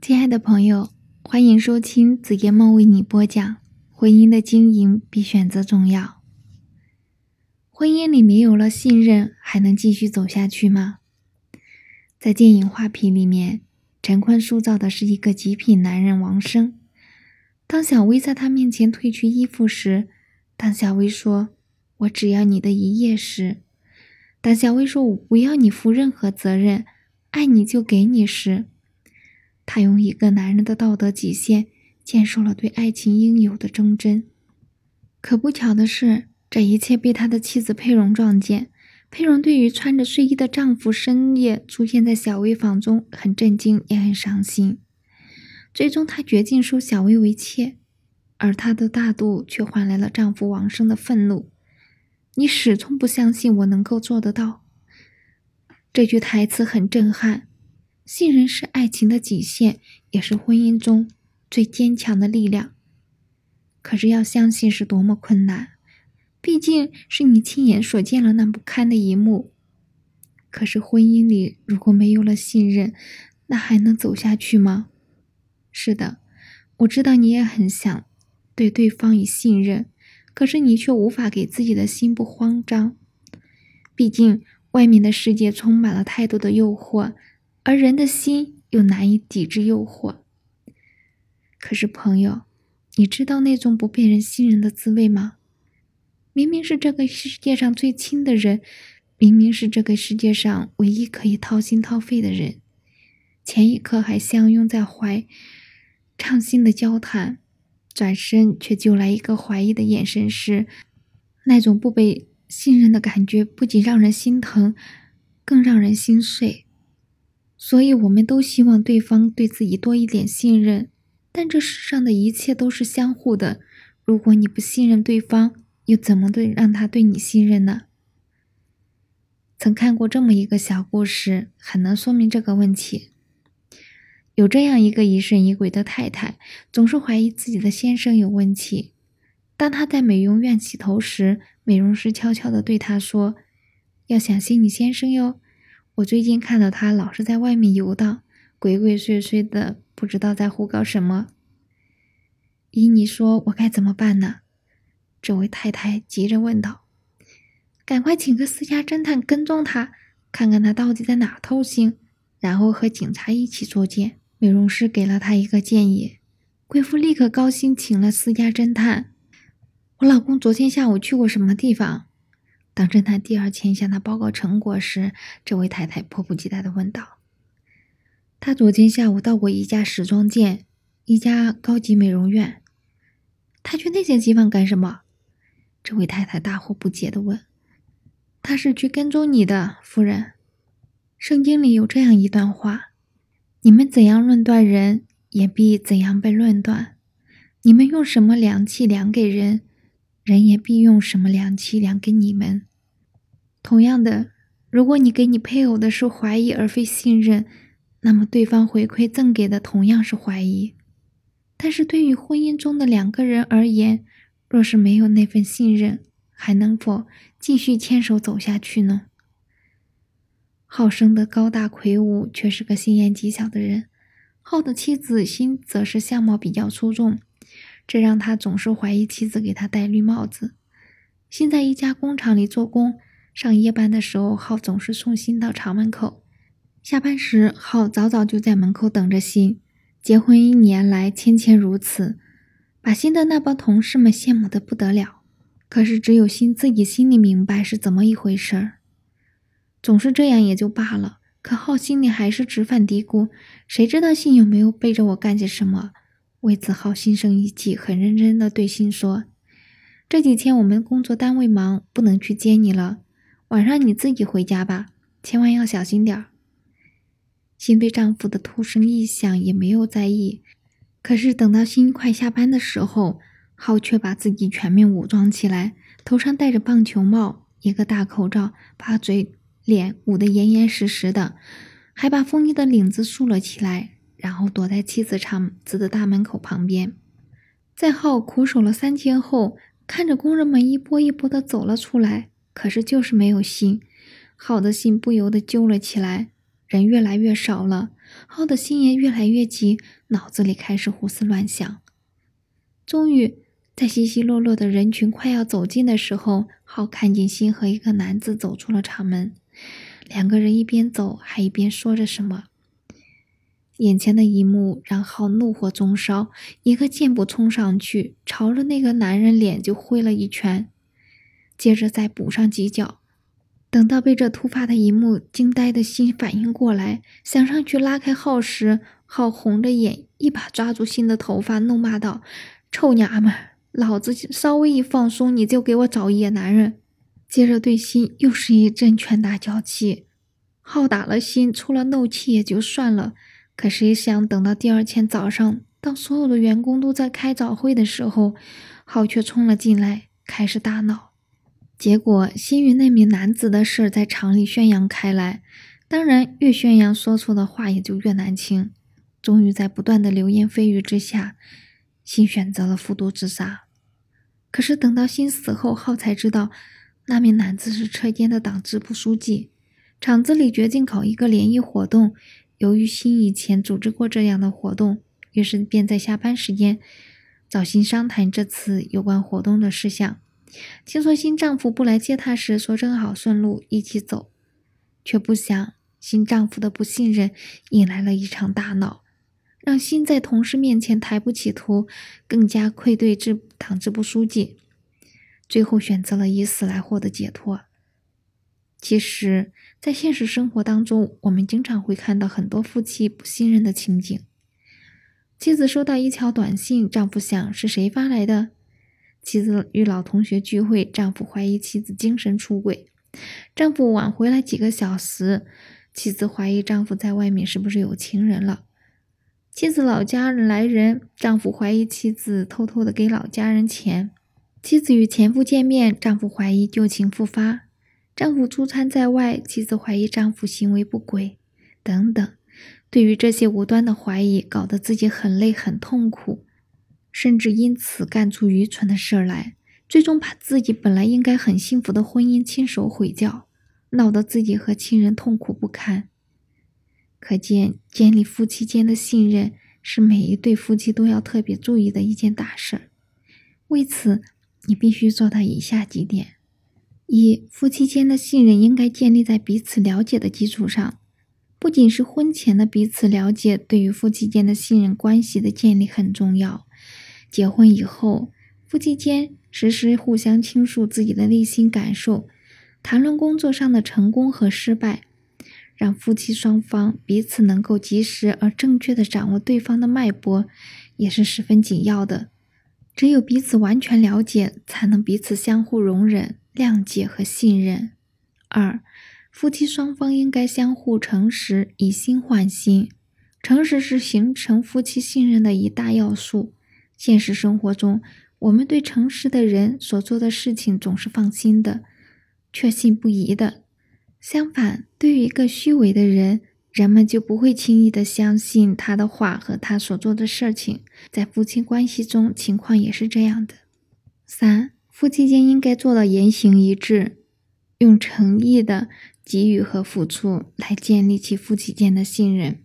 亲爱的朋友，欢迎收听子夜梦为你播讲。婚姻的经营比选择重要。婚姻里没有了信任，还能继续走下去吗？在电影《画皮》里面，陈坤塑造的是一个极品男人王生。当小薇在他面前褪去衣服时，当小薇说“我只要你的一夜”时，当小薇说“我不要你负任何责任，爱你就给你”时，他用一个男人的道德底线。坚守了对爱情应有的忠贞，可不巧的是，这一切被他的妻子佩蓉撞见。佩蓉对于穿着睡衣的丈夫深夜出现在小薇房中很震惊，也很伤心。最终，她决定收小薇为妾，而她的大度却换来了丈夫王生的愤怒：“你始终不相信我能够做得到。”这句台词很震撼。信任是爱情的底线，也是婚姻中。最坚强的力量。可是要相信是多么困难，毕竟是你亲眼所见了那不堪的一幕。可是婚姻里如果没有了信任，那还能走下去吗？是的，我知道你也很想对对方以信任，可是你却无法给自己的心不慌张。毕竟外面的世界充满了太多的诱惑，而人的心又难以抵制诱惑。可是，朋友，你知道那种不被人信任的滋味吗？明明是这个世界上最亲的人，明明是这个世界上唯一可以掏心掏肺的人，前一刻还相拥在怀，畅心的交谈，转身却就来一个怀疑的眼神时，那种不被信任的感觉不仅让人心疼，更让人心碎。所以，我们都希望对方对自己多一点信任。但这世上的一切都是相互的，如果你不信任对方，又怎么对让他对你信任呢？曾看过这么一个小故事，很能说明这个问题。有这样一个疑神疑鬼的太太，总是怀疑自己的先生有问题。当她在美容院洗头时，美容师悄悄地对她说：“要小心你先生哟，我最近看到他老是在外面游荡，鬼鬼祟祟的。”不知道在胡搞什么。依你说，我该怎么办呢？这位太太急着问道：“赶快请个私家侦探跟踪他，看看他到底在哪偷腥，然后和警察一起作践。”美容师给了他一个建议。贵妇立刻高兴，请了私家侦探。我老公昨天下午去过什么地方？当侦探第二天向他报告成果时，这位太太迫不及待地问道。他昨天下午到过一家时装店，一家高级美容院。他去那些地方干什么？这位太太大惑不解地问。他是去跟踪你的，夫人。圣经里有这样一段话：你们怎样论断人，也必怎样被论断；你们用什么量器量给人，人也必用什么良器量给你们。同样的，如果你给你配偶的是怀疑而非信任，那么，对方回馈赠给的同样是怀疑。但是对于婚姻中的两个人而言，若是没有那份信任，还能否继续牵手走下去呢？浩生的高大魁梧，却是个心眼极小的人。浩的妻子心则是相貌比较出众，这让他总是怀疑妻子给他戴绿帽子。新在一家工厂里做工，上夜班的时候，浩总是送信到厂门口。下班时，浩早早就在门口等着信。结婚一年来，天天如此，把新的那帮同事们羡慕的不得了。可是，只有新自己心里明白是怎么一回事儿。总是这样也就罢了，可浩心里还是直犯嘀咕：谁知道信有没有背着我干些什么？魏子，浩心生一计，很认真的对心说：“这几天我们工作单位忙，不能去接你了。晚上你自己回家吧，千万要小心点儿。”心对丈夫的突生异响也没有在意，可是等到心快下班的时候，浩却把自己全面武装起来，头上戴着棒球帽，一个大口罩，把嘴脸捂得严严实实的，还把风衣的领子竖了起来，然后躲在妻子厂子的大门口旁边。在浩苦守了三天后，看着工人们一波一波的走了出来，可是就是没有心，浩的心不由得揪了起来。人越来越少了，浩的心也越来越急，脑子里开始胡思乱想。终于，在稀稀落落的人群快要走近的时候，浩看见心和一个男子走出了厂门。两个人一边走，还一边说着什么。眼前的一幕让浩怒火中烧，一个箭步冲上去，朝着那个男人脸就挥了一拳，接着再补上几脚。等到被这突发的一幕惊呆的心反应过来，想上去拉开浩时，浩红着眼，一把抓住心的头发，怒骂道：“臭娘们，老子稍微一放松，你就给我找野男人！”接着对心又是一阵拳打脚踢。浩打了心，出了怒气也就算了，可谁想等到第二天早上，当所有的员工都在开早会的时候，浩却冲了进来，开始大闹。结果，新与那名男子的事在厂里宣扬开来，当然越宣扬，说出的话也就越难听。终于在不断的流言蜚语之下，新选择了服毒自杀。可是等到新死后，浩才知道，那名男子是车间的党支部书记。厂子里决定搞一个联谊活动，由于新以前组织过这样的活动，于是便在下班时间找新商谈这次有关活动的事项。听说新丈夫不来接她时，说正好顺路一起走，却不想新丈夫的不信任引来了一场大闹，让新在同事面前抬不起头，更加愧对支党支部书记，最后选择了以死来获得解脱。其实，在现实生活当中，我们经常会看到很多夫妻不信任的情景。妻子收到一条短信，丈夫想是谁发来的？妻子与老同学聚会，丈夫怀疑妻子精神出轨。丈夫晚回来几个小时，妻子怀疑丈夫在外面是不是有情人了。妻子老家来人，丈夫怀疑妻子偷偷的给老家人钱。妻子与前夫见面，丈夫怀疑旧情复发。丈夫出差在外，妻子怀疑丈夫行为不轨，等等。对于这些无端的怀疑，搞得自己很累很痛苦。甚至因此干出愚蠢的事来，最终把自己本来应该很幸福的婚姻亲手毁掉，闹得自己和亲人痛苦不堪。可见，建立夫妻间的信任是每一对夫妻都要特别注意的一件大事。为此，你必须做到以下几点：一、夫妻间的信任应该建立在彼此了解的基础上。不仅是婚前的彼此了解，对于夫妻间的信任关系的建立很重要。结婚以后，夫妻间时时互相倾诉自己的内心感受，谈论工作上的成功和失败，让夫妻双方彼此能够及时而正确的掌握对方的脉搏，也是十分紧要的。只有彼此完全了解，才能彼此相互容忍、谅解和信任。二，夫妻双方应该相互诚实，以心换心。诚实是形成夫妻信任的一大要素。现实生活中，我们对诚实的人所做的事情总是放心的、确信不疑的。相反，对于一个虚伪的人，人们就不会轻易的相信他的话和他所做的事情。在夫妻关系中，情况也是这样的。三，夫妻间应该做到言行一致，用诚意的给予和付出来建立起夫妻间的信任。